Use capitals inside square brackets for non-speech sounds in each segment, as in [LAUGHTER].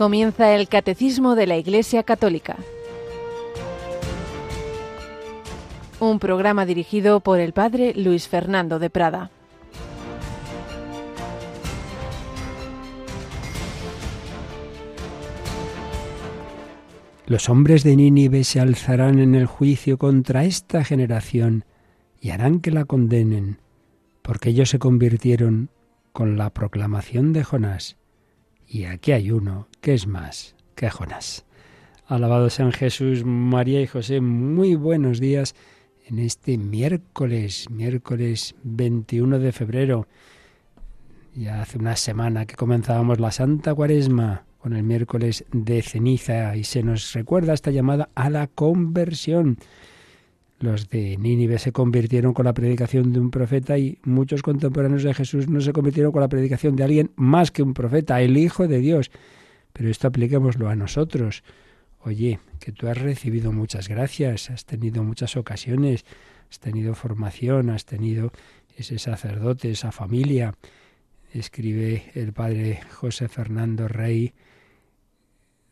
Comienza el Catecismo de la Iglesia Católica. Un programa dirigido por el Padre Luis Fernando de Prada. Los hombres de Nínive se alzarán en el juicio contra esta generación y harán que la condenen, porque ellos se convirtieron con la proclamación de Jonás. Y aquí hay uno que es más que Jonás. Alabado sean Jesús, María y José, muy buenos días en este miércoles, miércoles 21 de febrero. Ya hace una semana que comenzábamos la Santa Cuaresma con el miércoles de ceniza y se nos recuerda esta llamada a la conversión. Los de Nínive se convirtieron con la predicación de un profeta y muchos contemporáneos de Jesús no se convirtieron con la predicación de alguien más que un profeta, el Hijo de Dios. Pero esto apliquémoslo a nosotros. Oye, que tú has recibido muchas gracias, has tenido muchas ocasiones, has tenido formación, has tenido ese sacerdote, esa familia. Escribe el padre José Fernando Rey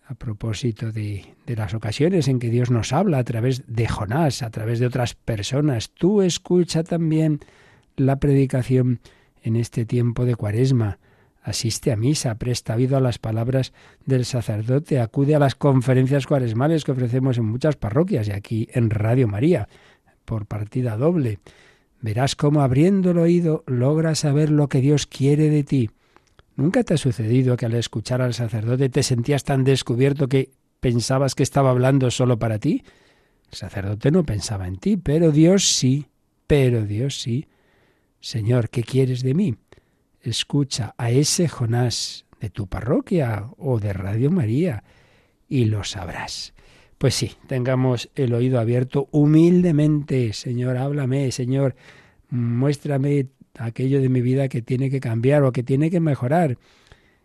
a propósito de, las ocasiones en que Dios nos habla a través de Jonás, a través de otras personas. Tú escucha también la predicación en este tiempo de cuaresma. Asiste a misa, presta oído a las palabras del sacerdote, acude a las conferencias cuaresmales que ofrecemos en muchas parroquias y aquí en Radio María, por partida doble. Verás cómo abriendo el oído logras saber lo que Dios quiere de ti ¿Nunca te ha sucedido que al escuchar al sacerdote te sentías tan descubierto que pensabas que estaba hablando solo para ti? El sacerdote no pensaba en ti, pero Dios sí, pero Dios sí. Señor, ¿qué quieres de mí? Escucha a ese Jonás de tu parroquia o de Radio María y lo sabrás. Pues sí, tengamos el oído abierto humildemente. Señor, háblame, Señor, muéstrame aquello de mi vida que tiene que cambiar o que tiene que mejorar.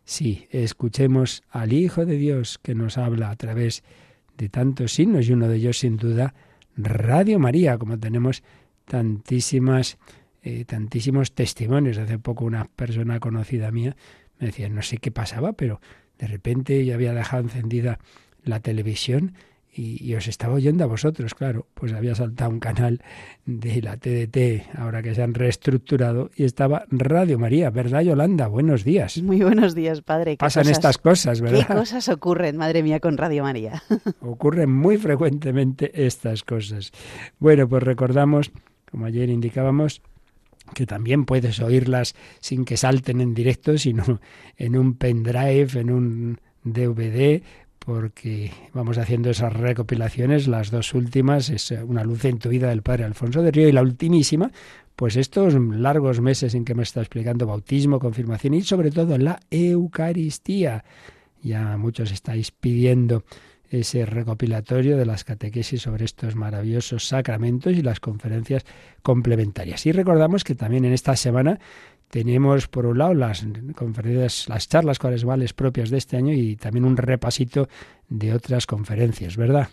Sí, escuchemos al Hijo de Dios que nos habla a través de tantos signos y uno de ellos sin duda Radio María, como tenemos tantísimas, eh, tantísimos testimonios. Hace poco una persona conocida mía me decía, no sé qué pasaba, pero de repente yo había dejado encendida la televisión y, os estaba oyendo a vosotros, claro, pues había saltado un canal de la TDT, ahora que se han reestructurado, y estaba Radio María, ¿verdad, Yolanda? Buenos días. Muy buenos días, padre. Pasan estas cosas, ¿verdad? ¿Qué cosas ocurren, madre mía, con Radio María? [LAUGHS] ocurren muy frecuentemente estas cosas. Bueno, pues recordamos, como ayer indicábamos, que también puedes oírlas sin que salten en directo, sino en un pendrive, en un DVD porque vamos haciendo esas recopilaciones, las dos últimas es Una luz en tu vida del padre Alfonso de Río y la ultimísima, pues estos largos meses en que me está explicando bautismo, confirmación y sobre todo la Eucaristía. Ya muchos estáis pidiendo ese recopilatorio de las catequesis sobre estos maravillosos sacramentos y las conferencias complementarias. Y recordamos que también en esta semana tenemos por un lado las conferencias, las charlas cuaresmales propias de este año y también un repasito de otras conferencias, ¿verdad?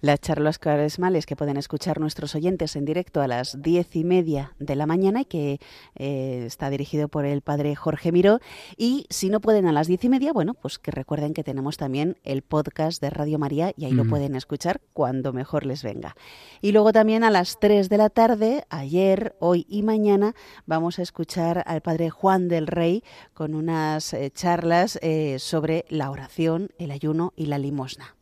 Las charlas cuaresmales que pueden escuchar nuestros oyentes en directo a las diez y media de la mañana y que eh, está dirigido por el padre Jorge Miró. Y si no pueden a las diez y media, bueno, pues que recuerden que tenemos también el podcast de Radio María y ahí lo pueden escuchar cuando mejor les venga. Y luego también a las tres de la tarde, ayer, hoy y mañana, vamos a escuchar al padre Juan del Rey con unas eh, charlas eh, sobre la oración, el ayuno y la limosna.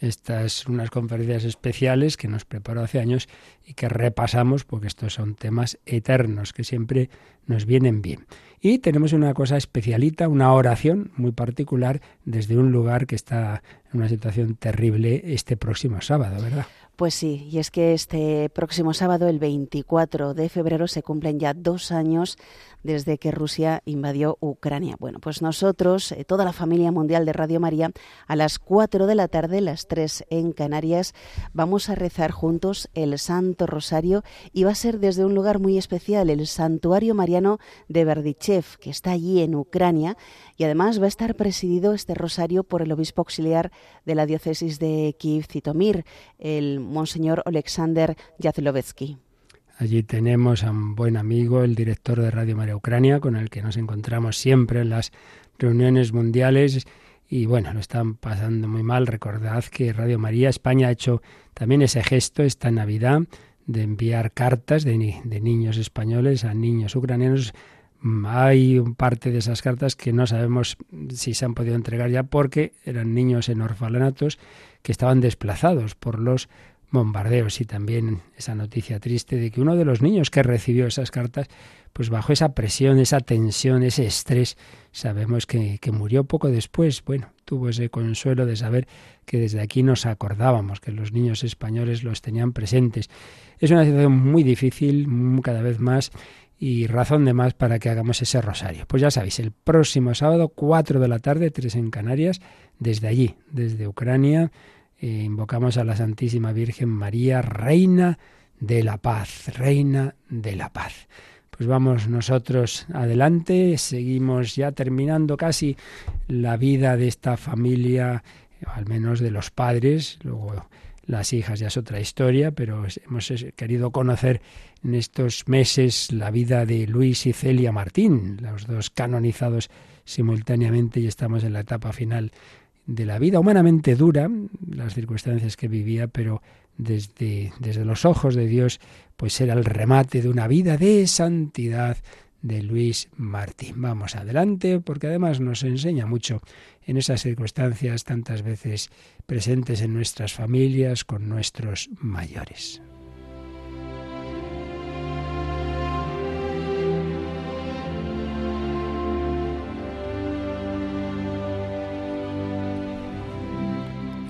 Estas unas conferencias especiales que nos preparó hace años y que repasamos porque estos son temas eternos que siempre nos vienen bien. Y tenemos una cosa especialita, una oración muy particular desde un lugar que está en una situación terrible este próximo sábado, ¿verdad? Pues sí, y es que este próximo sábado, el 24 de febrero, se cumplen ya dos años desde que Rusia invadió Ucrania. Bueno, pues nosotros, eh, toda la familia mundial de Radio María, a las 4 de la tarde, las 3 en Canarias, vamos a rezar juntos el Santo Rosario y va a ser desde un lugar muy especial, el Santuario Mariano de Berdichev, que está allí en Ucrania, y además va a estar presidido este rosario por el obispo auxiliar de la diócesis de Kiev, Zitomir, el monseñor Alexander Yazlovetsky. Allí tenemos a un buen amigo, el director de Radio María Ucrania, con el que nos encontramos siempre en las reuniones mundiales y bueno, lo están pasando muy mal. Recordad que Radio María España ha hecho también ese gesto esta Navidad de enviar cartas de, de niños españoles a niños ucranianos. Mm, hay parte de esas cartas que no sabemos si se han podido entregar ya porque eran niños en orfanatos que estaban desplazados por los bombardeos y también esa noticia triste de que uno de los niños que recibió esas cartas, pues bajo esa presión, esa tensión, ese estrés, sabemos que, que murió poco después. Bueno, tuvo ese consuelo de saber que desde aquí nos acordábamos, que los niños españoles los tenían presentes. Es una situación muy difícil, cada vez más, y razón de más para que hagamos ese rosario. Pues ya sabéis, el próximo sábado, 4 de la tarde, 3 en Canarias, desde allí, desde Ucrania, invocamos a la Santísima Virgen María, Reina de la Paz, Reina de la Paz. Pues vamos nosotros adelante, seguimos ya terminando casi la vida de esta familia, al menos de los padres, luego las hijas ya es otra historia, pero hemos querido conocer en estos meses la vida de Luis y Celia Martín, los dos canonizados simultáneamente y estamos en la etapa final de la vida humanamente dura, las circunstancias que vivía, pero desde, desde los ojos de Dios, pues era el remate de una vida de santidad de Luis Martín. Vamos adelante, porque además nos enseña mucho en esas circunstancias tantas veces presentes en nuestras familias con nuestros mayores.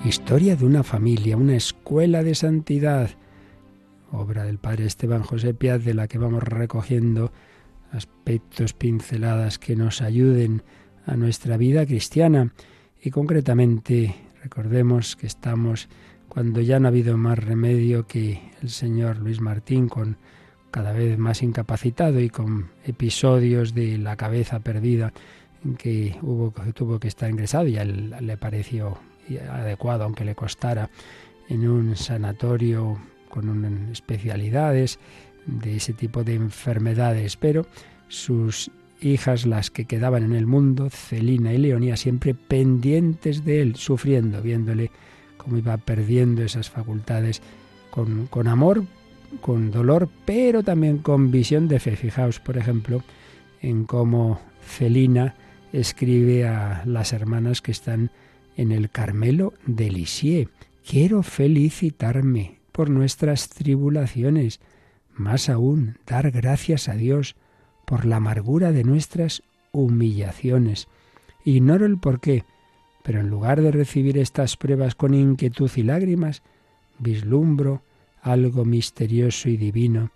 Historia de una familia, una escuela de santidad, obra del padre Esteban José Piaz, de la que vamos recogiendo aspectos, pinceladas que nos ayuden a nuestra vida cristiana. Y concretamente, recordemos que estamos cuando ya no ha habido más remedio que el señor Luis Martín, con cada vez más incapacitado y con episodios de la cabeza perdida, en que tuvo que estar ingresado y a él le pareció adecuado, aunque le costara, en un sanatorio con especialidades de ese tipo de enfermedades, pero sus hijas, las que quedaban en el mundo, Celina y Leonía, siempre pendientes de él, sufriendo, viéndole cómo iba perdiendo esas facultades con, con amor, con dolor, pero también con visión de fe. Fijaos, por ejemplo, en cómo Celina escribe a las hermanas que están en el Carmelo de Lisieux. Quiero felicitarme por nuestras tribulaciones, más aún dar gracias a Dios por la amargura de nuestras humillaciones. Ignoro el porqué, pero en lugar de recibir estas pruebas con inquietud y lágrimas, vislumbro algo misterioso y divino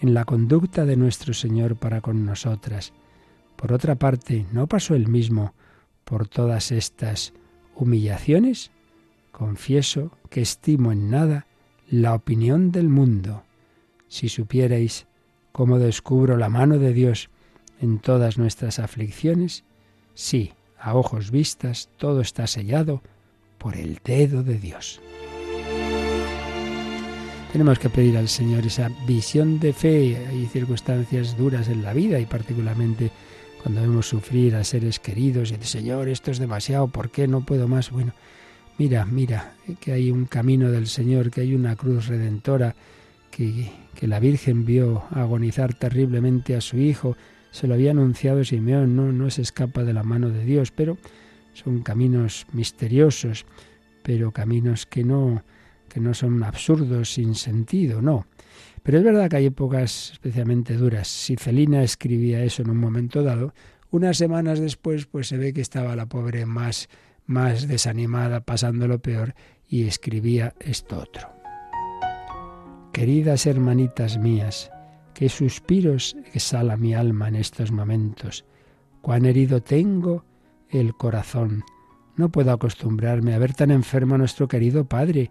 en la conducta de nuestro Señor para con nosotras. Por otra parte, ¿no pasó el mismo por todas estas humillaciones, confieso que estimo en nada la opinión del mundo. Si supierais cómo descubro la mano de Dios en todas nuestras aflicciones, sí, a ojos vistas, todo está sellado por el dedo de Dios. Tenemos que pedir al Señor esa visión de fe. Hay circunstancias duras en la vida y particularmente cuando vemos sufrir a seres queridos y de Señor, esto es demasiado, ¿por qué no puedo más? Bueno, mira, mira, que hay un camino del Señor, que hay una cruz redentora, que, que la Virgen vio agonizar terriblemente a su Hijo, se lo había anunciado Simeón, no, no se escapa de la mano de Dios, pero son caminos misteriosos, pero caminos que no, que no son absurdos, sin sentido, no. Pero es verdad que hay épocas especialmente duras. Si Celina escribía eso en un momento dado, unas semanas después pues se ve que estaba la pobre más más desanimada, pasando lo peor, y escribía esto otro. Queridas hermanitas mías, qué suspiros exhala mi alma en estos momentos. Cuán herido tengo el corazón. No puedo acostumbrarme a ver tan enfermo a nuestro querido Padre.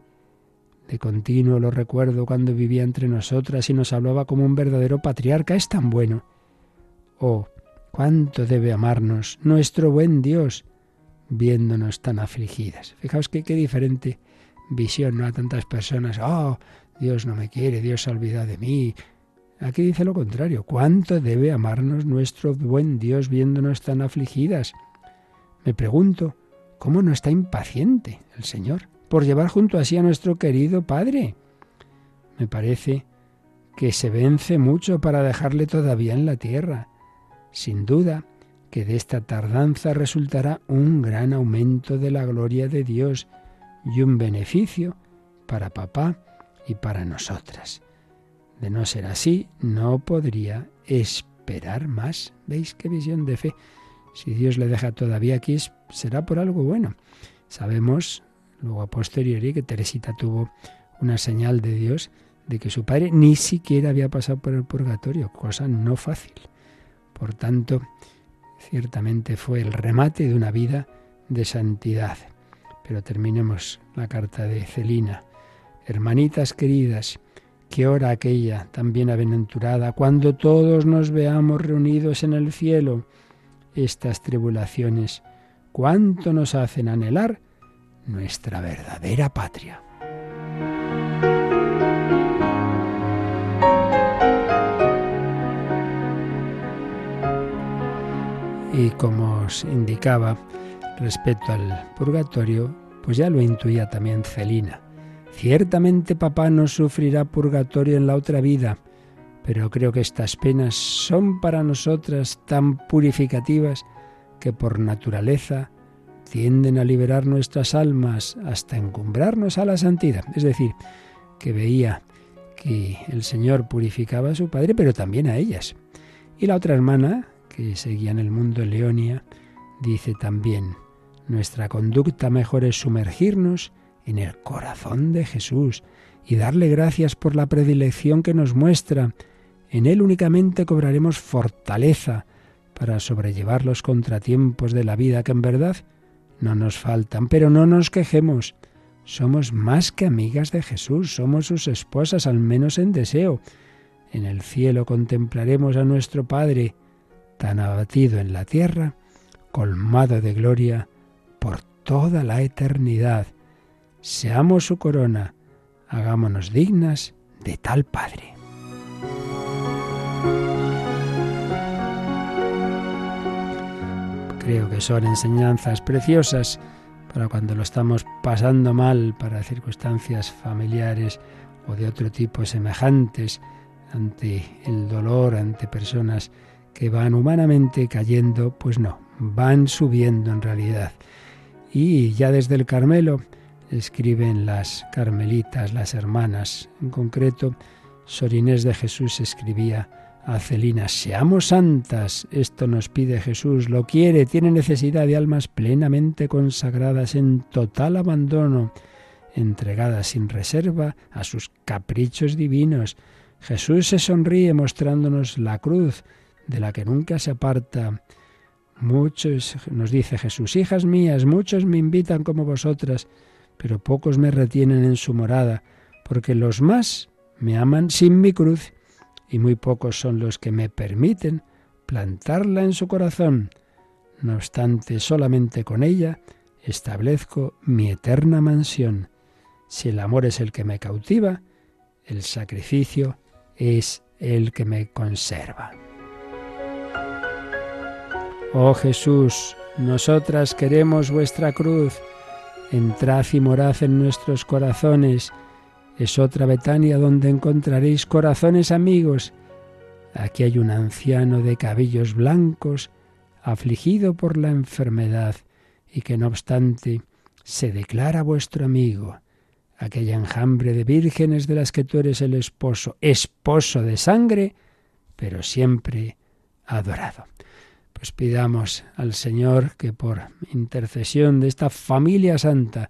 De continuo lo recuerdo cuando vivía entre nosotras y nos hablaba como un verdadero patriarca. Es tan bueno. Oh, cuánto debe amarnos nuestro buen Dios, viéndonos tan afligidas. Fijaos que qué diferente visión, ¿no? A tantas personas, oh, Dios no me quiere, Dios se ha olvidado de mí. Aquí dice lo contrario, cuánto debe amarnos nuestro buen Dios viéndonos tan afligidas. Me pregunto, ¿Cómo no está impaciente el Señor por llevar junto a sí a nuestro querido Padre? Me parece que se vence mucho para dejarle todavía en la tierra. Sin duda que de esta tardanza resultará un gran aumento de la gloria de Dios y un beneficio para papá y para nosotras. De no ser así, no podría esperar más. ¿Veis qué visión de fe? Si Dios le deja todavía aquí, será por algo bueno. Sabemos, luego a posteriori, que Teresita tuvo una señal de Dios de que su padre ni siquiera había pasado por el purgatorio, cosa no fácil. Por tanto, ciertamente fue el remate de una vida de santidad. Pero terminemos la carta de Celina. Hermanitas queridas, qué hora aquella tan bienaventurada, cuando todos nos veamos reunidos en el cielo. Estas tribulaciones, cuánto nos hacen anhelar nuestra verdadera patria. Y como os indicaba respecto al purgatorio, pues ya lo intuía también Celina. Ciertamente papá no sufrirá purgatorio en la otra vida, pero creo que estas penas son para nosotras tan purificativas que por naturaleza tienden a liberar nuestras almas hasta encumbrarnos a la santidad. Es decir, que veía que el Señor purificaba a su padre, pero también a ellas. Y la otra hermana, que seguía en el mundo Leonia, dice también, nuestra conducta mejor es sumergirnos en el corazón de Jesús y darle gracias por la predilección que nos muestra. En Él únicamente cobraremos fortaleza para sobrellevar los contratiempos de la vida que en verdad no nos faltan, pero no nos quejemos. Somos más que amigas de Jesús, somos sus esposas, al menos en deseo. En el cielo contemplaremos a nuestro Padre, tan abatido en la tierra, colmado de gloria por toda la eternidad. Seamos su corona, hagámonos dignas de tal Padre. Creo que son enseñanzas preciosas para cuando lo estamos pasando mal, para circunstancias familiares o de otro tipo semejantes, ante el dolor, ante personas que van humanamente cayendo, pues no, van subiendo en realidad. Y ya desde el Carmelo escriben las carmelitas, las hermanas, en concreto, Sor Inés de Jesús escribía a Celina, seamos santas, esto nos pide Jesús, lo quiere, tiene necesidad de almas plenamente consagradas en total abandono, entregadas sin reserva a sus caprichos divinos. Jesús se sonríe mostrándonos la cruz, de la que nunca se aparta. Muchos, nos dice Jesús, hijas mías, muchos me invitan como vosotras, pero pocos me retienen en su morada, porque los más me aman sin mi cruz, y muy pocos son los que me permiten plantarla en su corazón. No obstante, solamente con ella establezco mi eterna mansión. Si el amor es el que me cautiva, el sacrificio es el que me conserva. Oh Jesús, nosotras queremos vuestra cruz. Entrad y morad en nuestros corazones. Es otra Betania donde encontraréis corazones amigos. Aquí hay un anciano de cabellos blancos, afligido por la enfermedad, y que no obstante se declara vuestro amigo. Aquella enjambre de vírgenes de las que tú eres el esposo, esposo de sangre, pero siempre adorado. Pues pidamos al Señor que por intercesión de esta familia santa,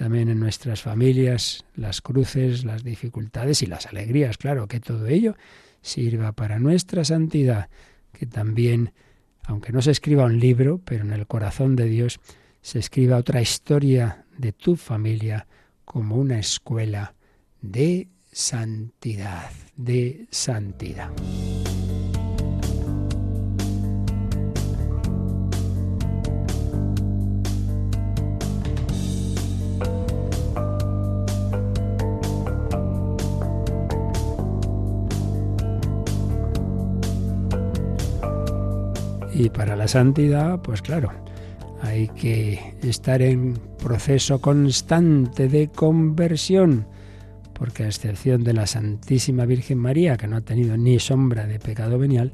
también en nuestras familias, las cruces, las dificultades y las alegrías, claro, que todo ello sirva para nuestra santidad, que también, aunque no se escriba un libro, pero en el corazón de Dios se escriba otra historia de tu familia como una escuela de santidad, de santidad. Y para la santidad, pues claro, hay que estar en proceso constante de conversión, porque a excepción de la Santísima Virgen María, que no ha tenido ni sombra de pecado venial,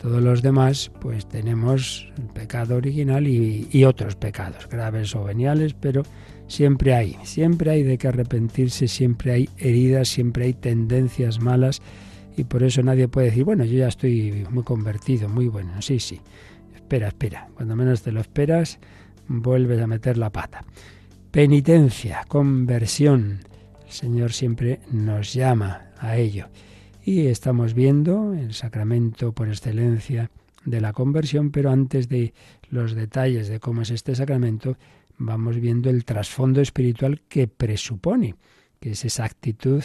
todos los demás, pues tenemos el pecado original y, y, otros pecados, graves o veniales, pero siempre hay, siempre hay de que arrepentirse, siempre hay heridas, siempre hay tendencias malas y por eso nadie puede decir, bueno, yo ya estoy muy convertido, muy bueno, sí, sí. Espera, espera, cuando menos te lo esperas, vuelves a meter la pata. Penitencia, conversión. El Señor siempre nos llama a ello. Y estamos viendo el sacramento por excelencia de la conversión, pero antes de los detalles de cómo es este sacramento, vamos viendo el trasfondo espiritual que presupone, que es esa actitud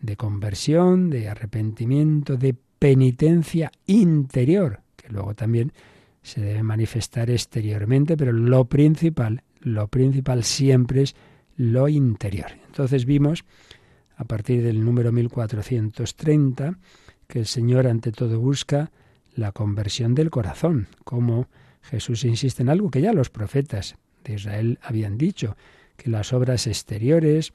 de conversión, de arrepentimiento, de penitencia interior, que luego también se debe manifestar exteriormente, pero lo principal, lo principal siempre es lo interior. Entonces vimos, a partir del número 1430, que el Señor ante todo busca la conversión del corazón, como Jesús insiste en algo que ya los profetas de Israel habían dicho, que las obras exteriores,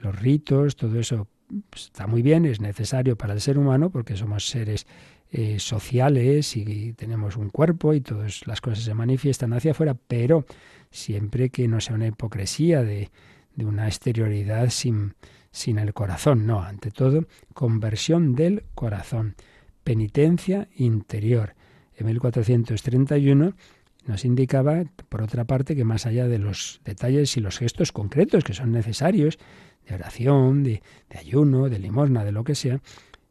los ritos, todo eso está muy bien, es necesario para el ser humano porque somos seres eh, sociales y tenemos un cuerpo y todas las cosas se manifiestan hacia afuera, pero siempre que no sea una hipocresía de, de una exterioridad sin, sin el corazón, no, ante todo, conversión del corazón, penitencia interior. En 1431 nos indicaba, por otra parte, que más allá de los detalles y los gestos concretos que son necesarios, de oración, de, ayuno, de limosna, de lo que sea,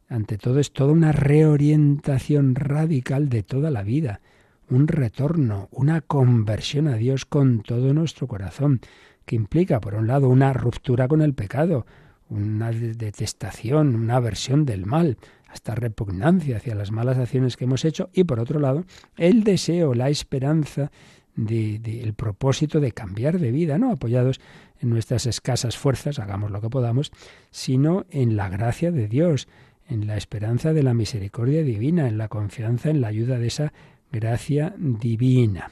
ante todo es toda una reorientación radical de toda la vida, un retorno, una conversión a Dios con todo nuestro corazón, que implica, por un lado, una ruptura con el pecado, una detestación, una aversión del mal, hasta repugnancia hacia las malas acciones que hemos hecho, y por otro lado, el deseo, la esperanza de, el propósito de cambiar de vida, no apoyados en nuestras escasas fuerzas, hagamos lo que podamos, sino en la gracia de Dios, en la esperanza de la misericordia divina, en la confianza en la ayuda de esa gracia divina.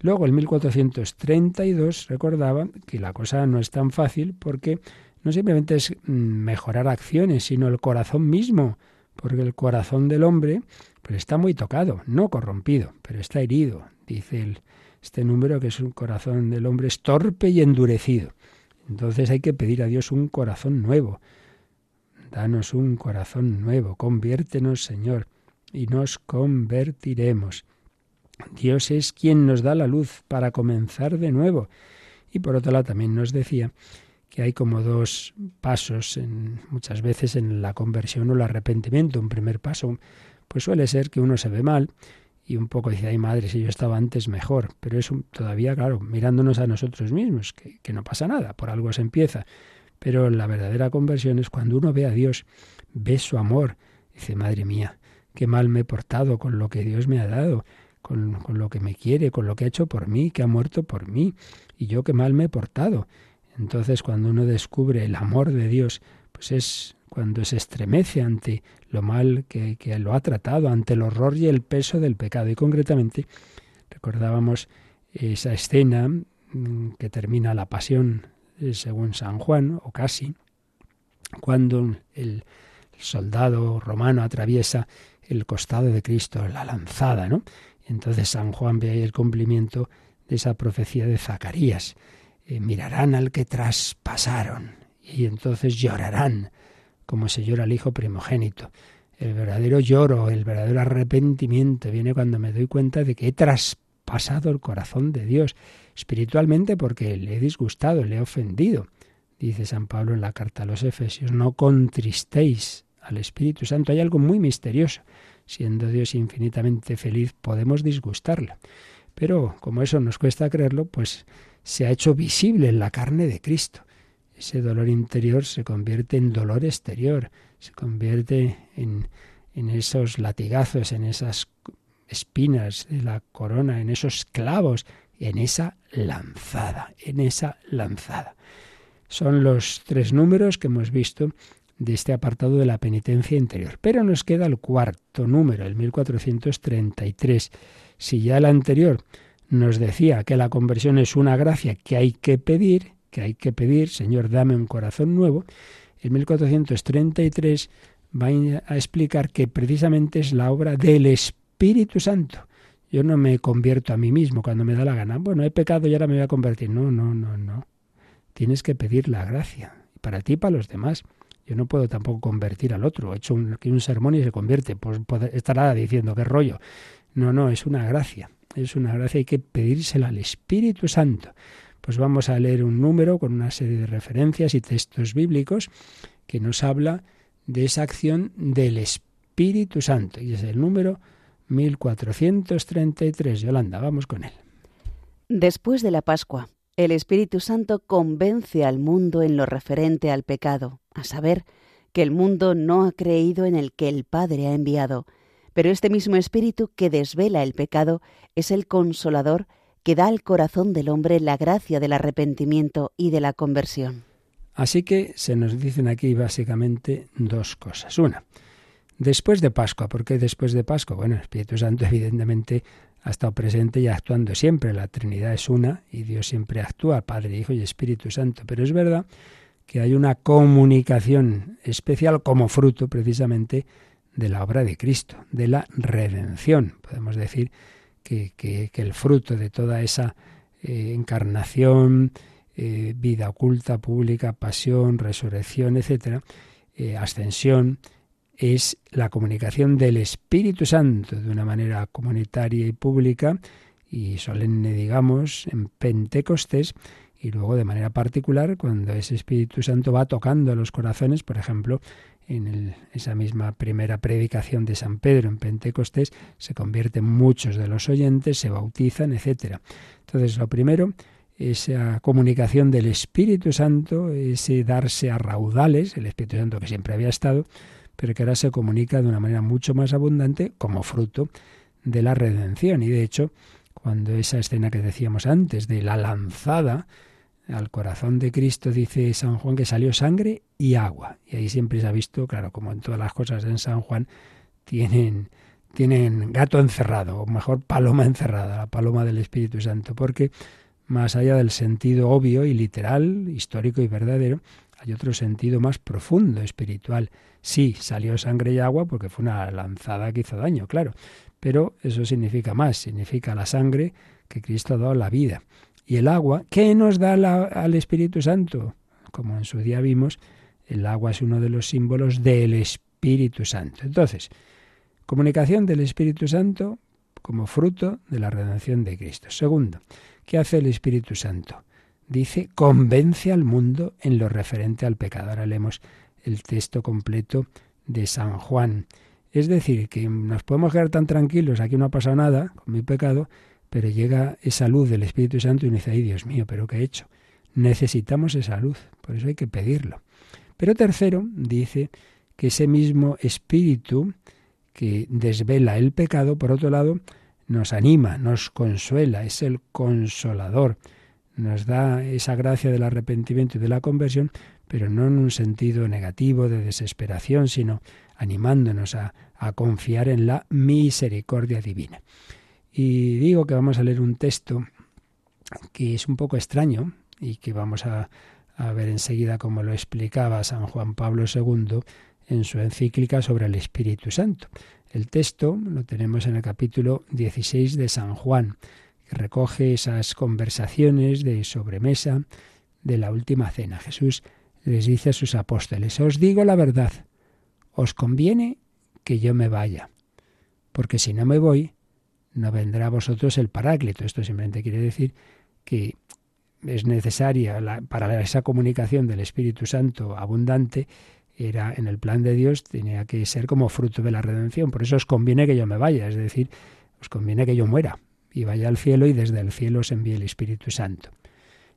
Luego, en 1432, recordaba que la cosa no es tan fácil porque no simplemente es mm, mejorar acciones, sino el corazón mismo, porque el corazón del hombre pues está muy tocado, no corrompido, pero está herido, dice el, este número que es un corazón del hombre es torpe y endurecido. Entonces hay que pedir a Dios un corazón nuevo. Danos un corazón nuevo, conviértenos, Señor, y nos convertiremos. Dios es quien nos da la luz para comenzar de nuevo. Y por otro lado también nos decía que hay como dos pasos en, muchas veces en la conversión o el arrepentimiento. Un primer paso pues suele ser que uno se ve mal y un poco dice, ay madre, si yo estaba antes mejor. Pero es todavía, claro, mirándonos a nosotros mismos, que, que no pasa nada, por algo se empieza. Pero la verdadera conversión es cuando uno ve a Dios, ve su amor, dice, madre mía, qué mal me he portado con lo que Dios me ha dado, con, con, lo que me quiere, con lo que ha hecho por mí, que ha muerto por mí, y yo qué mal me he portado. Entonces cuando uno descubre el amor de Dios, pues es cuando se estremece ante lo mal que, lo ha tratado, ante el horror y el peso del pecado. Y concretamente recordábamos esa escena mm, que termina la pasión eh, según San Juan, o casi, cuando el, soldado romano atraviesa el costado de Cristo, la lanzada, ¿no? Entonces San Juan ve ahí el cumplimiento de esa profecía de Zacarías. Eh, mirarán al que traspasaron y entonces llorarán como se llora al hijo primogénito. El verdadero lloro, el verdadero arrepentimiento viene cuando me doy cuenta de que he traspasado el corazón de Dios espiritualmente porque le he disgustado, le he ofendido. Dice San Pablo en la carta a los Efesios, no contristéis al Espíritu Santo. Hay algo muy misterioso. Siendo Dios infinitamente feliz, podemos disgustarlo. Pero como eso nos cuesta creerlo, pues se ha hecho visible en la carne de Cristo ese dolor interior se convierte en dolor exterior, se convierte en, en esos latigazos, en esas espinas de la corona, en esos clavos, en esa lanzada, en esa lanzada. Son los tres números que hemos visto de este apartado de la penitencia interior. Pero nos queda el cuarto número, el 1433. Si ya el anterior nos decía que la conversión es una gracia que hay que pedir, que hay que pedir, Señor, dame un corazón nuevo, en 1433 va a explicar que precisamente es la obra del Espíritu Santo. Yo no me convierto a mí mismo cuando me da la gana. Bueno, he pecado y ahora me voy a convertir. No, no, no, no. Tienes que pedir la gracia, para ti y para los demás. Yo no puedo tampoco convertir al otro. He hecho un, un sermón y se convierte. Pues estará diciendo qué rollo. No, no, es una gracia. Es una gracia, hay que pedírsela al Espíritu Santo. Pues vamos a leer un número con una serie de referencias y textos bíblicos que nos habla de esa acción del Espíritu Santo. Y es el número 1433. Yolanda, vamos con él. Después de la Pascua, el Espíritu Santo convence al mundo en lo referente al pecado, a saber, que el mundo no ha creído en el que el Padre ha enviado, pero este mismo Espíritu que desvela el pecado es el consolador que da al corazón del hombre la gracia del arrepentimiento y de la conversión. Así que se nos dicen aquí básicamente dos cosas. Una, después de Pascua, ¿por qué después de Pascua? Bueno, el Espíritu Santo [LAUGHS] evidentemente ha estado presente y actuando siempre. La Trinidad es una y Dios siempre actúa, Padre, Hijo y Espíritu Santo. Pero es verdad que hay una comunicación especial como fruto precisamente de la obra de Cristo, de la redención. Podemos decir que, que, el fruto de toda esa eh, encarnación, eh, vida oculta, pública, pasión, resurrección, etcétera, eh, ascensión, es la comunicación del Espíritu Santo de una manera comunitaria y pública y solemne, digamos, en Pentecostés y luego de manera particular cuando ese Espíritu Santo va tocando los corazones, por ejemplo, en esa misma primera predicación de San Pedro en Pentecostés, se convierten muchos de los oyentes, se bautizan, etc. Entonces, lo primero, esa comunicación del Espíritu Santo, ese darse a raudales, el Espíritu Santo que siempre había estado, pero que ahora se comunica de una manera mucho más abundante como fruto de la redención. Y de hecho, cuando esa escena que decíamos antes de la lanzada, al corazón de Cristo, dice San Juan, que salió sangre y agua. Y ahí siempre se ha visto, claro, como en todas las cosas en San Juan, tienen, tienen gato encerrado, o mejor paloma encerrada, la paloma del Espíritu Santo, porque más allá del sentido obvio y literal, histórico y verdadero, hay otro sentido más profundo, espiritual. Sí, salió sangre y agua porque fue una lanzada que hizo daño, claro, pero eso significa más, significa la sangre que Cristo ha dado la vida y el agua, ¿qué nos da al Espíritu Santo? Como en su día vimos, el agua es uno de los símbolos del Espíritu Santo. Entonces, comunicación del Espíritu Santo como fruto de la redención de Cristo. Segundo, ¿qué hace el Espíritu Santo? Dice, convence al mundo en lo referente al pecado. Ahora leemos el texto completo de San Juan. Es decir, que nos podemos quedar tan tranquilos, aquí no ha pasado nada con mi pecado, pero llega esa luz del Espíritu Santo y dice, ay Dios mío, pero ¿qué he hecho? Necesitamos esa luz, por eso hay que pedirlo. Pero tercero, dice que ese mismo Espíritu que desvela el pecado, por otro lado, nos anima, nos consuela, es el consolador, nos da esa gracia del arrepentimiento y de la conversión, pero no en un sentido negativo de desesperación, sino animándonos a, a confiar en la misericordia divina. Y digo que vamos a leer un texto que es un poco extraño y que vamos a, ver enseguida cómo lo explicaba San Juan Pablo II en su encíclica sobre el Espíritu Santo. El texto lo tenemos en el capítulo 16 de San Juan, que recoge esas conversaciones de sobremesa de la última cena. Jesús les dice a sus apóstoles, os digo la verdad, os conviene que yo me vaya, porque si no me voy, no vendrá a vosotros el Paráclito. Esto simplemente quiere decir que es necesaria para esa comunicación del Espíritu Santo abundante era en el plan de Dios tenía que ser como fruto de la redención. Por eso os conviene que yo me vaya, es decir, os conviene que yo muera y vaya al cielo y desde el cielo os envíe el Espíritu Santo.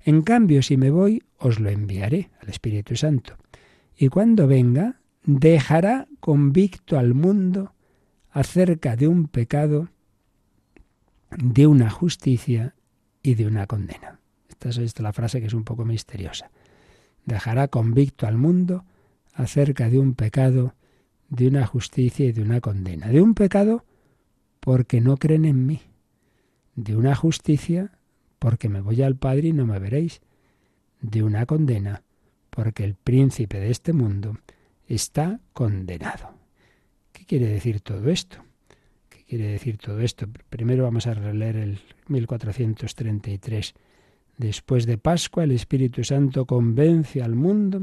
En cambio, si me voy, os lo enviaré al Espíritu Santo. Y cuando venga, dejará convicto al mundo acerca de un pecado de una justicia y de una condena. Esta es la frase que es un poco misteriosa. Dejará convicto al mundo acerca de un pecado, de una justicia y de una condena. De un pecado porque no creen en mí. de una justicia, porque me voy al Padre y no me veréis, de una condena, porque el príncipe de este mundo está condenado. ¿Qué quiere decir todo esto? ¿Qué quiere decir todo esto? Primero vamos a releer el 1433. Después de Pascua, el Espíritu Santo convence al mundo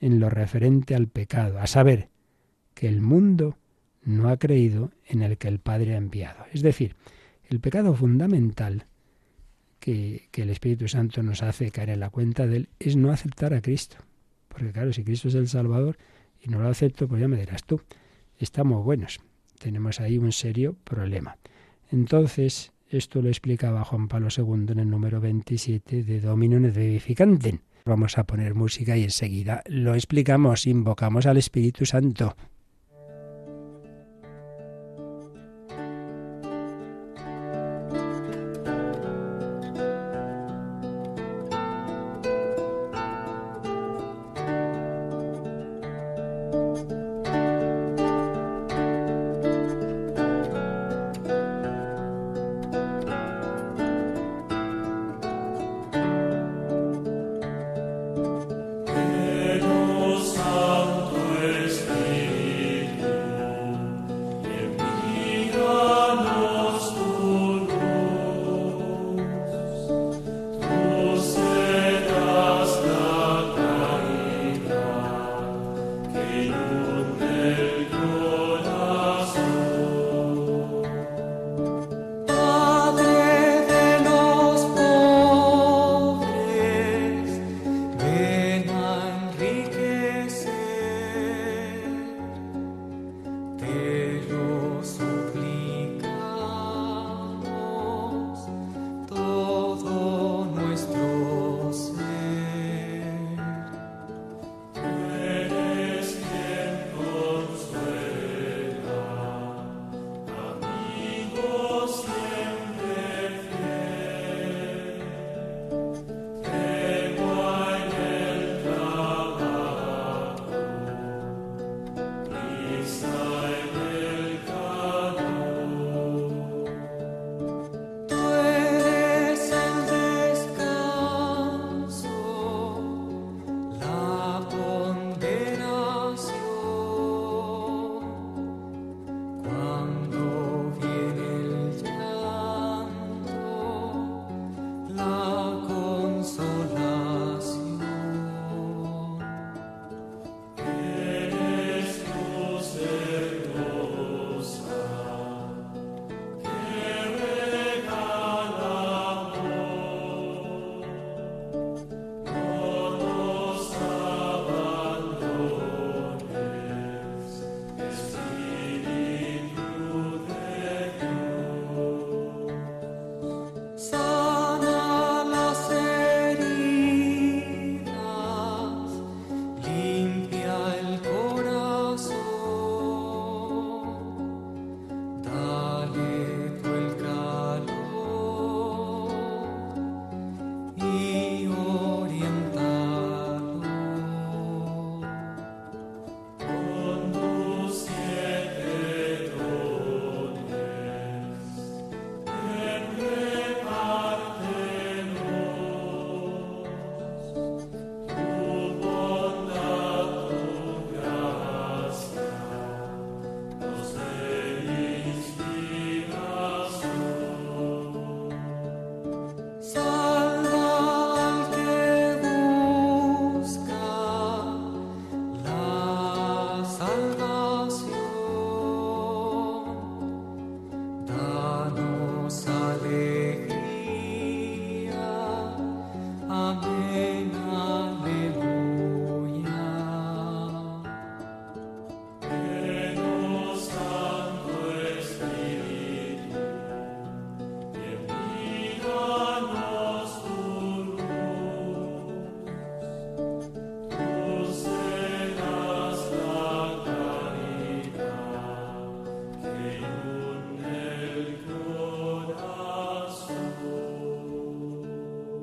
en lo referente al pecado, a saber, que el mundo no ha creído en el que el Padre ha enviado. Es decir, el pecado fundamental que, que, el Espíritu Santo nos hace caer en la cuenta de él es no aceptar a Cristo. Porque claro, si Cristo es el Salvador y no lo acepto, pues ya me dirás tú, estamos buenos. Tenemos ahí un serio problema. Entonces, esto lo explicaba Juan Pablo II en el número 27 de Dominum Vivificantem. Vamos a poner música y enseguida lo explicamos, invocamos al Espíritu Santo.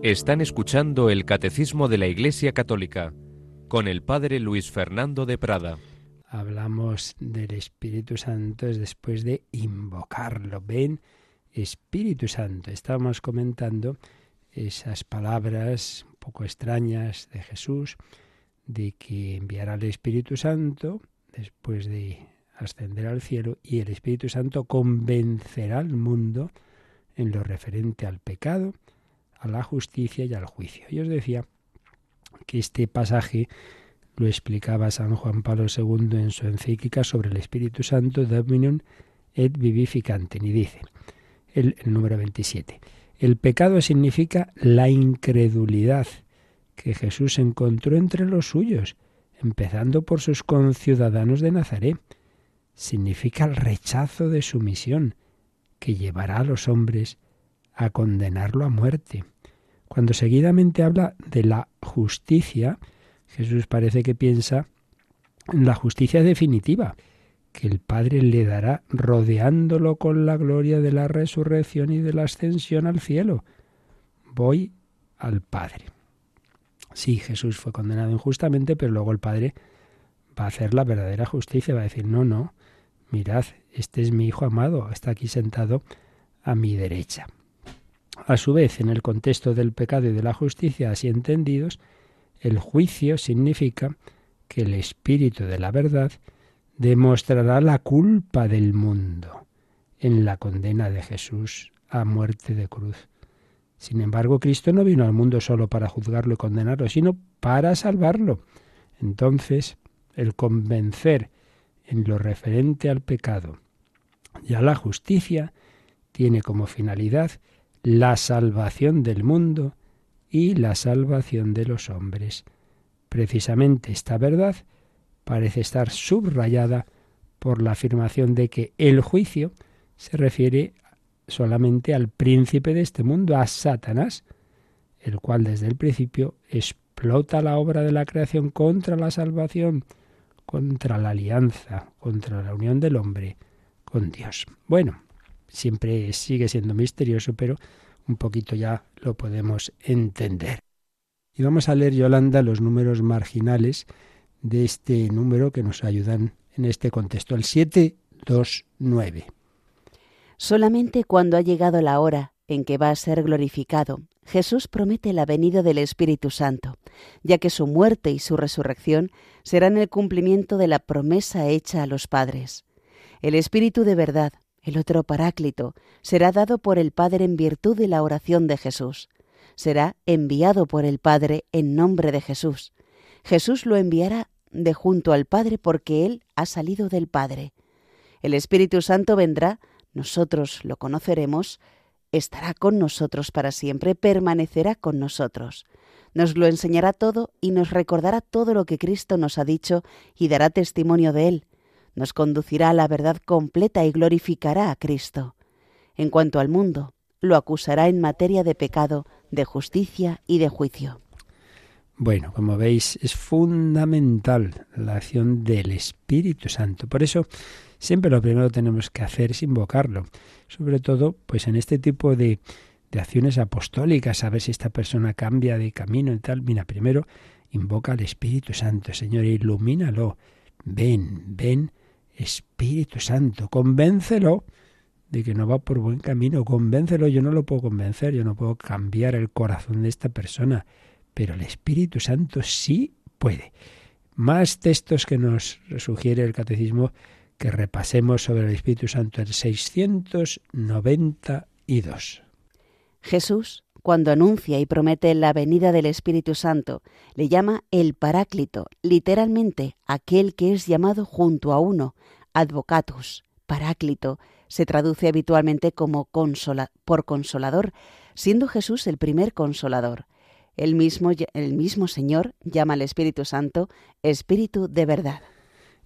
Están escuchando el Catecismo de la Iglesia Católica con el Padre Luis Fernando de Prada. Hablamos del Espíritu Santo después de invocarlo. Ven Espíritu Santo. Estábamos comentando esas palabras un poco extrañas de Jesús, de que enviará el Espíritu Santo después de ascender al cielo y el Espíritu Santo convencerá al mundo en lo referente al pecado, a la justicia y al juicio. Y os decía que este pasaje lo explicaba San Juan Pablo II en su encíclica sobre el Espíritu Santo, Dominion et Vivificante, y dice, el, el número 27, el pecado significa la incredulidad que Jesús encontró entre los suyos, empezando por sus conciudadanos de Nazaret. Significa el rechazo de su misión, que llevará a los hombres a condenarlo a muerte. Cuando seguidamente habla de la justicia, Jesús parece que piensa en la justicia definitiva, que el Padre le dará rodeándolo con la gloria de la resurrección y de la ascensión al cielo. Voy al Padre. Sí, Jesús fue condenado injustamente, pero luego el Padre va a hacer la verdadera justicia, va a decir, no, no, mirad, este es mi Hijo amado, está aquí sentado a mi derecha. A su vez, en el contexto del pecado y de la justicia así entendidos, el juicio significa que el Espíritu de la verdad demostrará la culpa del mundo en la condena de Jesús a muerte de cruz. Sin embargo, Cristo no vino al mundo solo para juzgarlo y condenarlo, sino para salvarlo. Entonces, el convencer en lo referente al pecado y a la justicia tiene como finalidad la salvación del mundo y la salvación de los hombres. Precisamente esta verdad parece estar subrayada por la afirmación de que el juicio se refiere solamente al príncipe de este mundo, a Satanás, el cual desde el principio explota la obra de la creación contra la salvación, contra la alianza, contra la unión del hombre con Dios. Bueno, siempre sigue siendo misterioso, pero un poquito ya lo podemos entender. Y vamos a leer, Yolanda, los números marginales de este número que nos ayudan en este contexto, el 729. Solamente cuando ha llegado la hora en que va a ser glorificado, Jesús promete la venida del Espíritu Santo, ya que su muerte y su resurrección serán el cumplimiento de la promesa hecha a los padres. El Espíritu de verdad, el otro Paráclito, será dado por el Padre en virtud de la oración de Jesús. Será enviado por el Padre en nombre de Jesús. Jesús lo enviará de junto al Padre porque Él ha salido del Padre. El Espíritu Santo vendrá, nosotros lo conoceremos, estará con nosotros para siempre, permanecerá con nosotros. Nos lo enseñará todo y nos recordará todo lo que Cristo nos ha dicho y dará testimonio de Él. Nos conducirá a la verdad completa y glorificará a Cristo. En cuanto al mundo, lo acusará en materia de pecado, de justicia y de juicio. Bueno, como veis, es fundamental la acción del Espíritu Santo. Por eso, siempre lo primero que tenemos que hacer es invocarlo. Sobre todo, pues en este tipo de, de acciones apostólicas, a ver si esta persona cambia de camino y tal. Mira, primero invoca al Espíritu Santo, Señor, ilumínalo. Ven, ven, Espíritu Santo, convéncelo de que no va por buen camino, convéncelo, yo no lo puedo convencer, yo no puedo cambiar el corazón de esta persona pero el Espíritu Santo sí puede. Más textos que nos sugiere el Catecismo que repasemos sobre el Espíritu Santo, el 692. Jesús, cuando anuncia y promete la venida del Espíritu Santo, le llama el Paráclito, literalmente aquel que es llamado junto a uno, advocatus, Paráclito, se traduce habitualmente como por consolador, siendo Jesús el primer consolador. El mismo, el mismo Señor llama al Espíritu Santo Espíritu de verdad.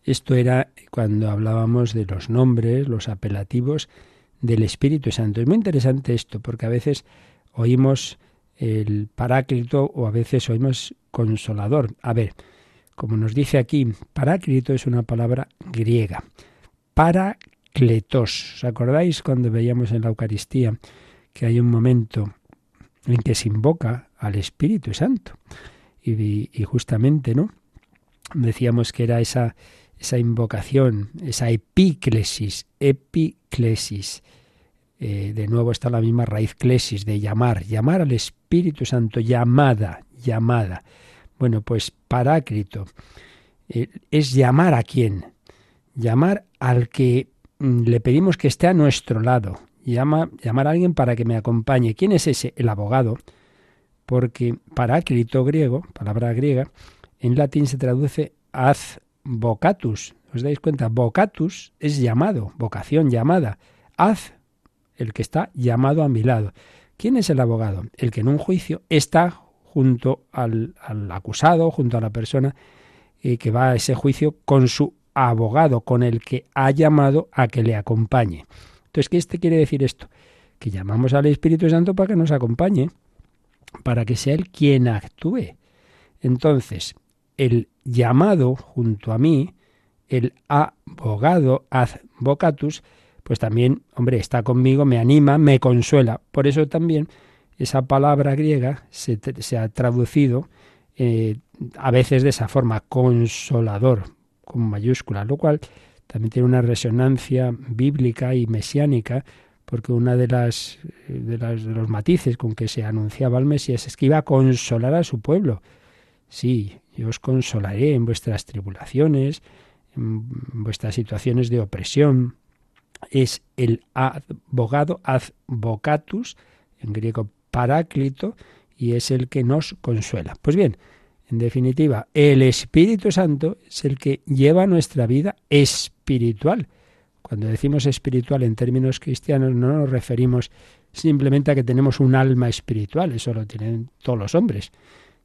Esto era cuando hablábamos de los nombres, los apelativos del Espíritu Santo. Es muy interesante esto, porque a veces oímos el paráclito o a veces oímos consolador. A ver, como nos dice aquí, paráclito es una palabra griega. Paracletos. ¿Os acordáis cuando veíamos en la Eucaristía que hay un momento en que se invoca al Espíritu Santo. Y, justamente, ¿no? Decíamos que era esa, esa invocación, esa epíclesis, epiclesis, eh, de nuevo está la misma raíz clesis de llamar, llamar al Espíritu Santo, llamada, llamada. Bueno, pues paráclito eh, es llamar a quién, llamar al que mm, le pedimos que esté a nuestro lado, Llama, llamar a alguien para que me acompañe. ¿Quién es ese? El abogado. Porque paráclito griego, palabra griega, en latín se traduce ad vocatus. ¿Os dais cuenta? Vocatus es llamado, vocación, llamada. Haz el que está llamado a mi lado. ¿Quién es el abogado? El que en un juicio está junto al, acusado, junto a la persona eh, que va a ese juicio con su abogado, con el que ha llamado a que le acompañe. Entonces, ¿qué este quiere decir esto? Que llamamos al Espíritu Santo para que nos acompañe, para que sea Él quien actúe. Entonces, el llamado junto a mí, el abogado advocatus, pues también, hombre, está conmigo, me anima, me consuela. Por eso también esa palabra griega se, ha traducido eh, a veces de esa forma, consolador, con mayúscula, lo cual también tiene una resonancia bíblica y mesiánica, porque una de las, de las los matices con que se anunciaba al Mesías es que iba a consolar a su pueblo. Sí, yo os consolaré en vuestras tribulaciones, en vuestras situaciones de opresión, es el abogado, advocatus, en griego paráclito, y es el que nos consuela. Pues bien, en definitiva, el Espíritu Santo es el que lleva nuestra vida espiritual. Cuando decimos espiritual en términos cristianos no nos referimos simplemente a que tenemos un alma espiritual, eso lo tienen todos los hombres.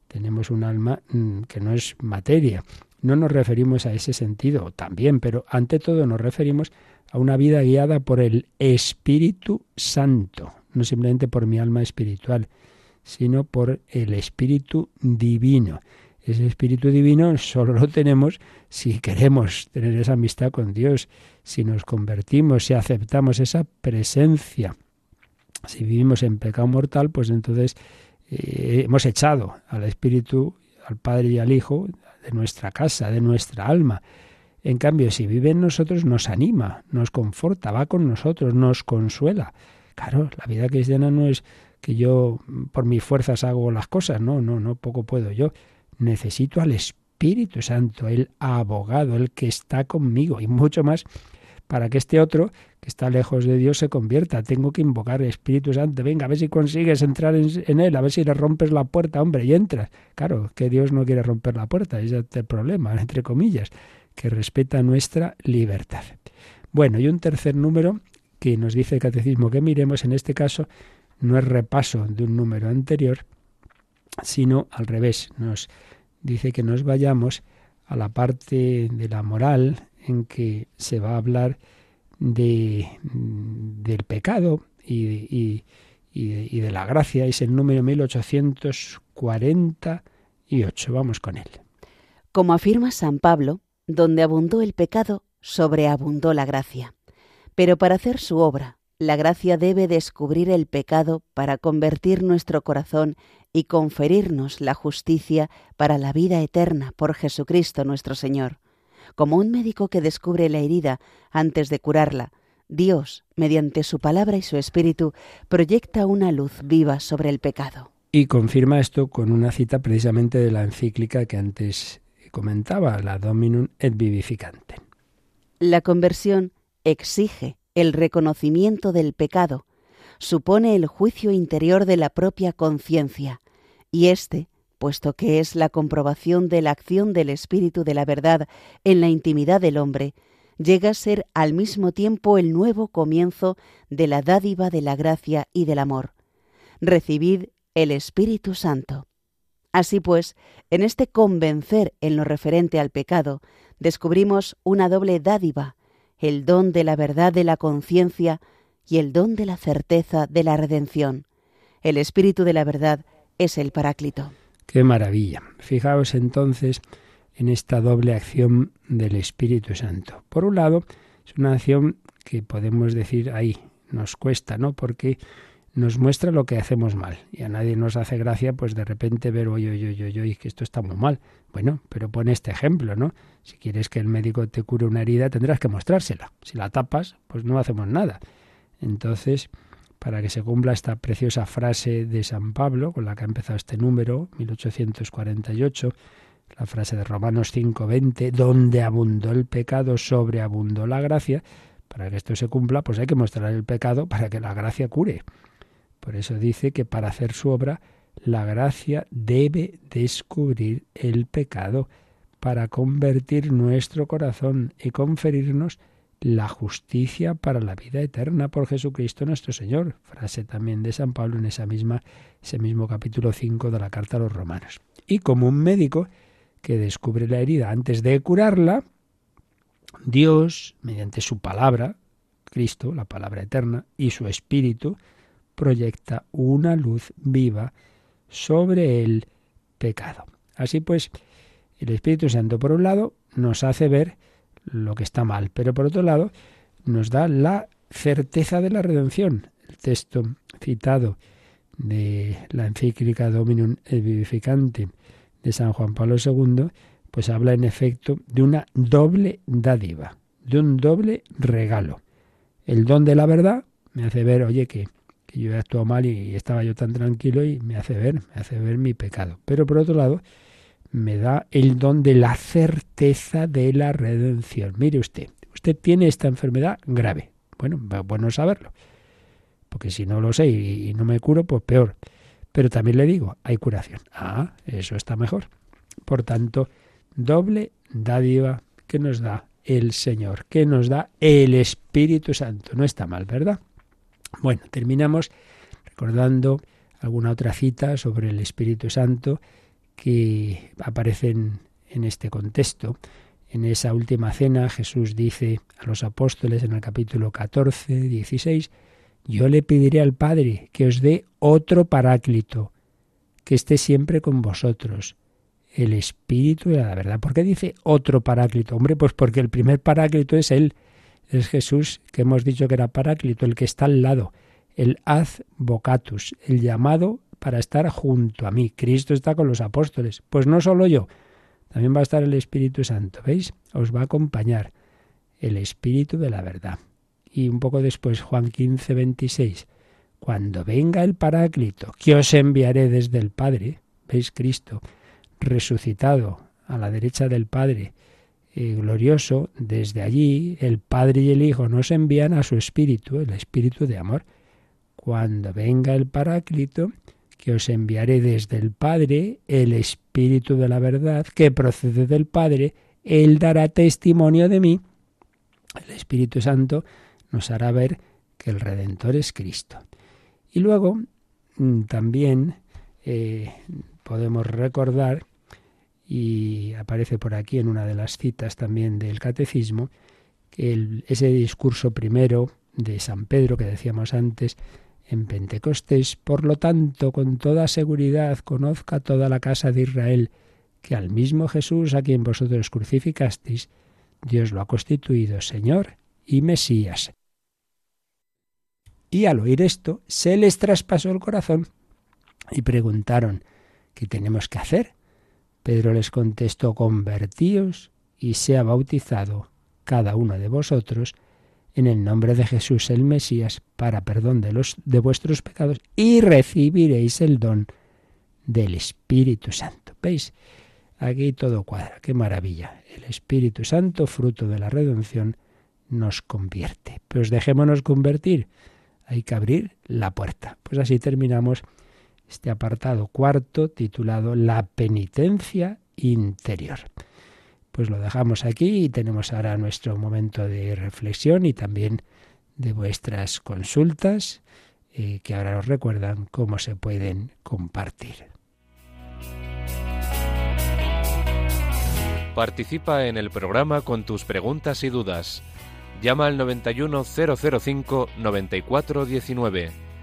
Tenemos un alma mm, que no es materia. No nos referimos a ese sentido también, pero ante todo nos referimos a una vida guiada por el Espíritu Santo, no simplemente por mi alma espiritual, sino por el Espíritu Divino. Ese Espíritu Divino solo lo tenemos si queremos tener esa amistad con Dios, si nos convertimos, si aceptamos esa presencia. Si vivimos en pecado mortal, pues entonces eh, hemos echado al Espíritu, al Padre y al Hijo de nuestra casa, de nuestra alma. En cambio, si vive en nosotros, nos anima, nos conforta, va con nosotros, nos consuela. Claro, la vida cristiana no es que yo por mis fuerzas hago las cosas, no, no, no, poco puedo yo. Necesito al Espíritu Santo, el abogado, el que está conmigo y mucho más para que este otro que está lejos de Dios se convierta. Tengo que invocar el Espíritu Santo. Venga, a ver si consigues entrar en, él, a ver si le rompes la puerta, hombre, y entras. Claro, que Dios no quiere romper la puerta, ese es el problema, [LAUGHS] entre comillas que respeta nuestra libertad. Bueno, y un tercer número que nos dice el catecismo que miremos, en este caso no es repaso de un número anterior, sino al revés, nos dice que nos vayamos a la parte de la moral en que se va a hablar de, del pecado y, y de la gracia, es el número 1848. Vamos con él. Como afirma San Pablo, donde abundó el pecado, sobreabundó la gracia. Pero para hacer su obra, la gracia debe descubrir el pecado para convertir nuestro corazón y conferirnos la justicia para la vida eterna por Jesucristo nuestro Señor. Como un médico que descubre la herida antes de curarla, Dios, mediante su palabra y su espíritu, proyecta una luz viva sobre el pecado. Y confirma esto con una cita precisamente de la encíclica que antes comentaba, la Dominum et Vivificante. La conversión exige el reconocimiento del pecado, supone el juicio interior de la propia conciencia, y éste, puesto que es la comprobación de la acción del Espíritu de la verdad en la intimidad del hombre, llega a ser al mismo tiempo el nuevo comienzo de la dádiva de la gracia y del amor. Recibid el Espíritu Santo. Así pues, en este convencer en lo referente al pecado, descubrimos una doble dádiva, el don de la verdad de la conciencia y el don de la certeza de la redención. El Espíritu de la verdad es el Paráclito. Qué maravilla. Fijaos entonces en esta doble acción del Espíritu Santo. Por un lado, es una acción que podemos decir ahí, nos cuesta, ¿no? Porque nos muestra lo que hacemos mal. Y a nadie nos hace gracia, pues de repente ver, oye, oye, oye, oye, que esto está muy mal. Bueno, pero pone este ejemplo, ¿no? Si quieres que el médico te cure una herida, tendrás que mostrársela. Si la tapas, pues no hacemos nada. Entonces, para que se cumpla esta preciosa frase de San Pablo, con la que ha empezado este número, 1848, la frase de Romanos 5:20, donde abundó el pecado, sobreabundó la gracia, para que esto se cumpla, pues hay que mostrar el pecado para que la gracia cure. Por eso dice que para hacer su obra, la gracia debe descubrir el pecado para convertir nuestro corazón y conferirnos la justicia para la vida eterna por Jesucristo nuestro Señor. Frase también de San Pablo en esa misma, ese mismo capítulo 5 de la carta a los romanos. Y como un médico que descubre la herida antes de curarla, Dios, mediante su palabra, Cristo, la palabra eterna, y su espíritu, proyecta una luz viva sobre el pecado. Así pues, el Espíritu Santo, por un lado, nos hace ver lo que está mal, pero por otro lado, nos da la certeza de la redención. El texto citado de la encíclica Dominum Vivificante de San Juan Pablo II, pues habla en efecto de una doble dádiva, de un doble regalo. El don de la verdad me hace ver, oye, que, que yo he actuado mal y estaba yo tan tranquilo y me hace ver, me hace ver mi pecado. Pero por otro lado, me da el don de la certeza de la redención. Mire usted, usted tiene esta enfermedad grave. Bueno, bueno saberlo. Porque si no lo sé y no me curo, pues peor. Pero también le digo, hay curación. Ah, eso está mejor. Por tanto, doble dádiva que nos da el Señor, que nos da el Espíritu Santo. No está mal, ¿verdad? Bueno, terminamos recordando alguna otra cita sobre el Espíritu Santo que aparecen en este contexto. En esa última cena Jesús dice a los apóstoles en el capítulo 14, 16, yo le pediré al Padre que os dé otro paráclito, que esté siempre con vosotros, el Espíritu de la verdad. ¿Por qué dice otro paráclito? Hombre, pues porque el primer paráclito es Él, es Jesús, que hemos dicho que era paráclito, el que está al lado, el ad vocatus, el llamado para estar junto a mí. Cristo está con los apóstoles. Pues no solo yo, también va a estar el Espíritu Santo, ¿veis? Os va a acompañar el Espíritu de la verdad. Y un poco después, Juan 15, 26. Cuando venga el Paráclito, que os enviaré desde el Padre, ¿veis Cristo? Resucitado a la derecha del Padre, glorioso, desde allí el Padre y el Hijo nos envían a su Espíritu, el Espíritu de amor. Cuando venga el Paráclito, que os enviaré desde el Padre, el Espíritu de la verdad, que procede del Padre, Él dará testimonio de mí. El Espíritu Santo nos hará ver que el Redentor es Cristo. Y luego mm, también eh, podemos recordar, y aparece por aquí en una de las citas también del Catecismo, que ese discurso primero de San Pedro que decíamos antes en Pentecostés, por lo tanto, con toda seguridad conozca toda la casa de Israel que al mismo Jesús a quien vosotros crucificasteis, Dios lo ha constituido Señor y Mesías, y al oír esto, se les traspasó el corazón y preguntaron, ¿qué tenemos que hacer? Pedro les contestó, convertíos y sea bautizado cada uno de vosotros en el nombre de Jesús el Mesías para perdón de los de vuestros pecados y recibiréis el don del Espíritu Santo. ¿Veis? Aquí todo cuadra, qué maravilla. El Espíritu Santo, fruto de la redención, nos convierte. Pues dejémonos convertir hay que abrir la puerta. Pues así terminamos este apartado cuarto titulado La penitencia interior. Pues lo dejamos aquí y tenemos ahora nuestro momento de reflexión y también de vuestras consultas eh, que ahora os recuerdan cómo se pueden compartir. Participa en el programa con tus preguntas y dudas Llama al 91005 9419.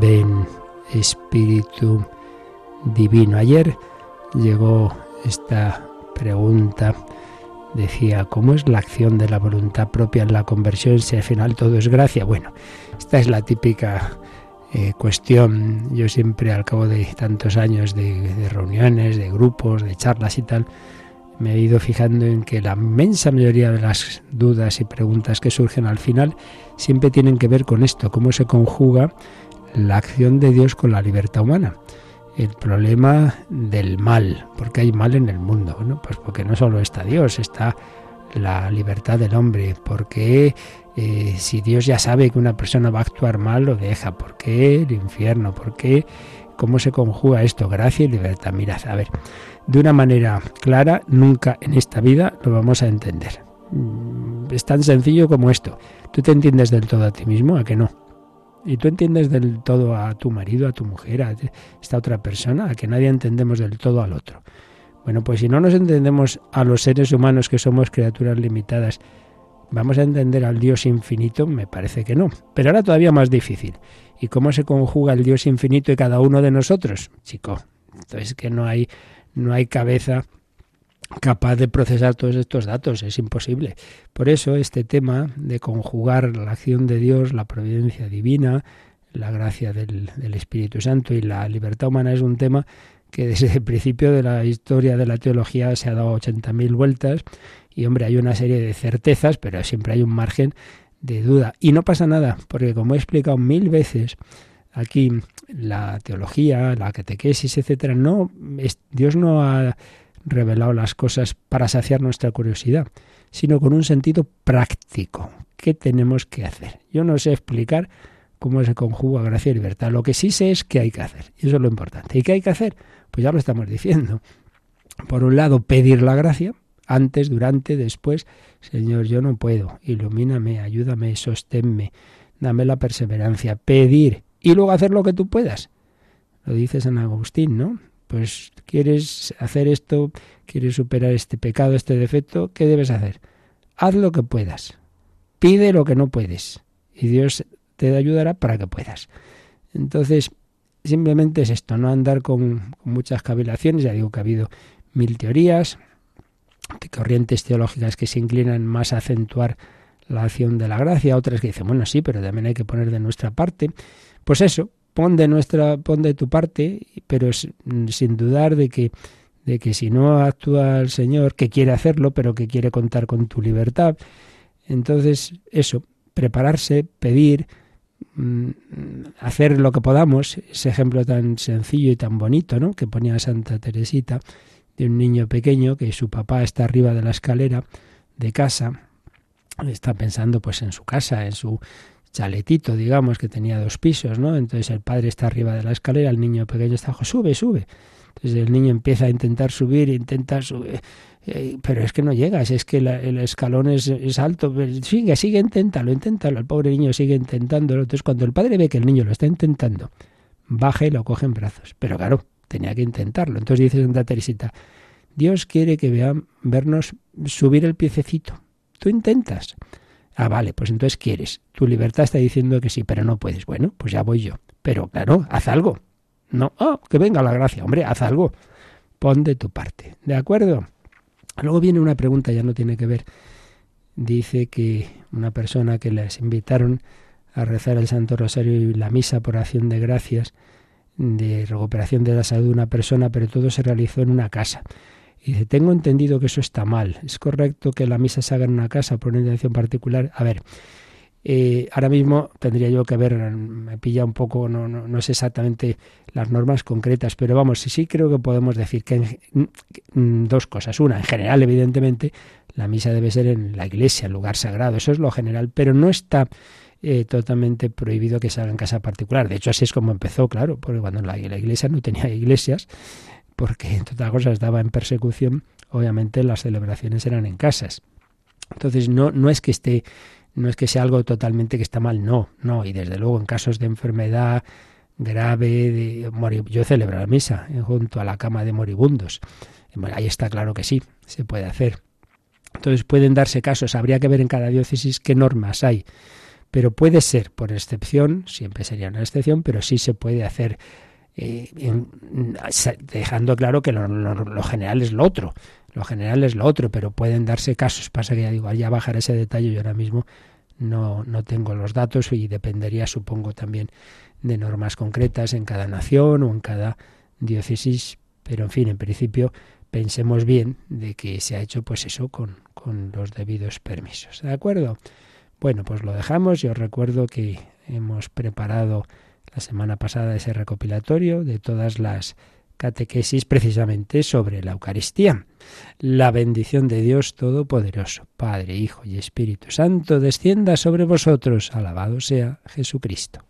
Ven Espíritu Divino. Ayer llegó esta pregunta decía, ¿cómo es la acción de la voluntad propia en la conversión si al final todo es gracia? Bueno, esta es la típica eh, cuestión. Yo siempre al cabo de tantos años de, reuniones, de grupos, de charlas y tal, me he ido fijando en que la inmensa mayoría de las dudas y preguntas que surgen al final siempre tienen que ver con esto, cómo se conjuga la acción de Dios con la libertad humana el problema del mal, porque hay mal en el mundo. Pues porque no solo está Dios, está la libertad del hombre, porque eh, si Dios ya sabe que una persona va a actuar mal, lo deja, ¿por qué el infierno? ¿Por qué? ¿Cómo se conjuga esto? Gracia y libertad. Mirad, a ver, de una manera clara, nunca en esta vida lo vamos a entender. Mm, es tan sencillo como esto. ¿Tú te entiendes del todo a ti mismo? ¿A que no? Y tú entiendes del todo a tu marido, a tu mujer, a esta otra persona, a que nadie entendemos del todo al otro. Bueno, pues si no nos entendemos a los seres humanos que somos criaturas limitadas, ¿vamos a entender al Dios infinito? Me parece que no. Pero ahora todavía más difícil. ¿Y cómo se conjuga el Dios infinito y cada uno de nosotros? Chico, entonces que no hay, no hay cabeza capaz de procesar todos estos datos, es imposible. Por eso este tema de conjugar la acción de Dios, la providencia divina, la gracia del, Espíritu Santo y la libertad humana es un tema que desde el principio de la historia de la teología se ha dado 80.000 vueltas y hombre, hay una serie de certezas, pero siempre hay un margen de duda. Y no pasa nada, porque como he explicado mil veces, aquí la teología, la catequesis, etcétera, no Dios no ha revelado las cosas para saciar nuestra curiosidad, sino con un sentido práctico. ¿Qué tenemos que hacer? Yo no sé explicar cómo se conjuga gracia y libertad. Lo que sí sé es qué hay que hacer. Y eso es lo importante. ¿Y qué hay que hacer? Pues ya lo estamos diciendo. Por un lado, pedir la gracia, antes, durante, después. Señor, yo no puedo. Ilumíname, ayúdame, sosténme, dame la perseverancia. Pedir y luego hacer lo que tú puedas. Lo dice San Agustín, ¿no? Pues quieres hacer esto, quieres superar este pecado, este defecto, ¿qué debes hacer? Haz lo que puedas. Pide lo que no puedes. Y Dios te ayudará para que puedas. Entonces, simplemente es esto, no andar con, muchas cavilaciones. Ya digo que ha habido mil teorías, de corrientes teológicas que se inclinan más a acentuar la acción de la gracia, otras que dicen, bueno, sí, pero también hay que poner de nuestra parte. Pues eso, pon de nuestra, pon de tu parte, pero sin dudar de que, de que si no actúa el Señor, que quiere hacerlo, pero que quiere contar con tu libertad, entonces eso, prepararse, pedir, mm, hacer lo que podamos, ese ejemplo tan sencillo y tan bonito, ¿no? que ponía Santa Teresita, de un niño pequeño que su papá está arriba de la escalera de casa, está pensando pues en su casa, en su chaletito, digamos, que tenía dos pisos, ¿no? Entonces el padre está arriba de la escalera, el niño pequeño está abajo, sube, sube. Entonces el niño empieza a intentar subir, intenta subir, eh, pero es que no llegas, es que el escalón es, alto, sigue, sigue, inténtalo, inténtalo, el pobre niño sigue intentándolo. Entonces cuando el padre ve que el niño lo está intentando, baja y lo coge en brazos. Pero claro, tenía que intentarlo. Entonces dice Santa Teresita, Dios quiere que vean, vernos subir el piececito. Tú intentas. Ah, vale, pues entonces quieres. Tu libertad está diciendo que sí, pero no puedes. Bueno, pues ya voy yo. Pero claro, haz algo. No, oh, que venga la gracia. Hombre, haz algo. Pon de tu parte. ¿De acuerdo? Luego viene una pregunta, ya no tiene que ver. Dice que una persona que les invitaron a rezar el Santo Rosario y la misa por acción de gracias, de recuperación de la salud de una persona, pero todo se realizó en una casa. Y dice, tengo entendido que eso está mal. ¿Es correcto que la misa se haga en una casa por una intención particular? A ver, eh, ahora mismo tendría yo que ver, me pilla un poco, no, no, no, sé exactamente las normas concretas, pero vamos, sí, sí creo que podemos decir que dos cosas. Una, en general, evidentemente, la misa debe ser en la iglesia, el lugar sagrado, eso es lo general, pero no está eh, totalmente prohibido que se haga en casa particular. De hecho, así es como empezó, claro, porque cuando la iglesia no tenía iglesias, porque entre otras cosas estaba en persecución, obviamente las celebraciones eran en casas. Entonces no, no es que esté, no es que sea algo totalmente que está mal, no, no, y desde luego en casos de enfermedad grave, de yo celebro la misa eh, junto a la cama de moribundos. ahí está claro que sí, se puede hacer. Entonces pueden darse casos, habría que ver en cada diócesis qué normas hay. pero puede ser por excepción, siempre sería una excepción, pero sí se puede hacer eh, dejando claro que lo, general es lo otro, lo general es lo otro, pero pueden darse casos. Pasa que ya digo, ya bajar ese detalle, yo ahora mismo no, no tengo los datos y dependería, supongo, también de normas concretas en cada nación o en cada diócesis, pero en fin, en principio pensemos bien de que se ha hecho pues eso con, con los debidos permisos. ¿De acuerdo? Bueno, pues lo dejamos. Yo recuerdo que hemos preparado la semana pasada ese recopilatorio de todas las catequesis precisamente sobre la Eucaristía. La bendición de Dios Todopoderoso, Padre, Hijo y Espíritu Santo, descienda sobre vosotros. Alabado sea Jesucristo.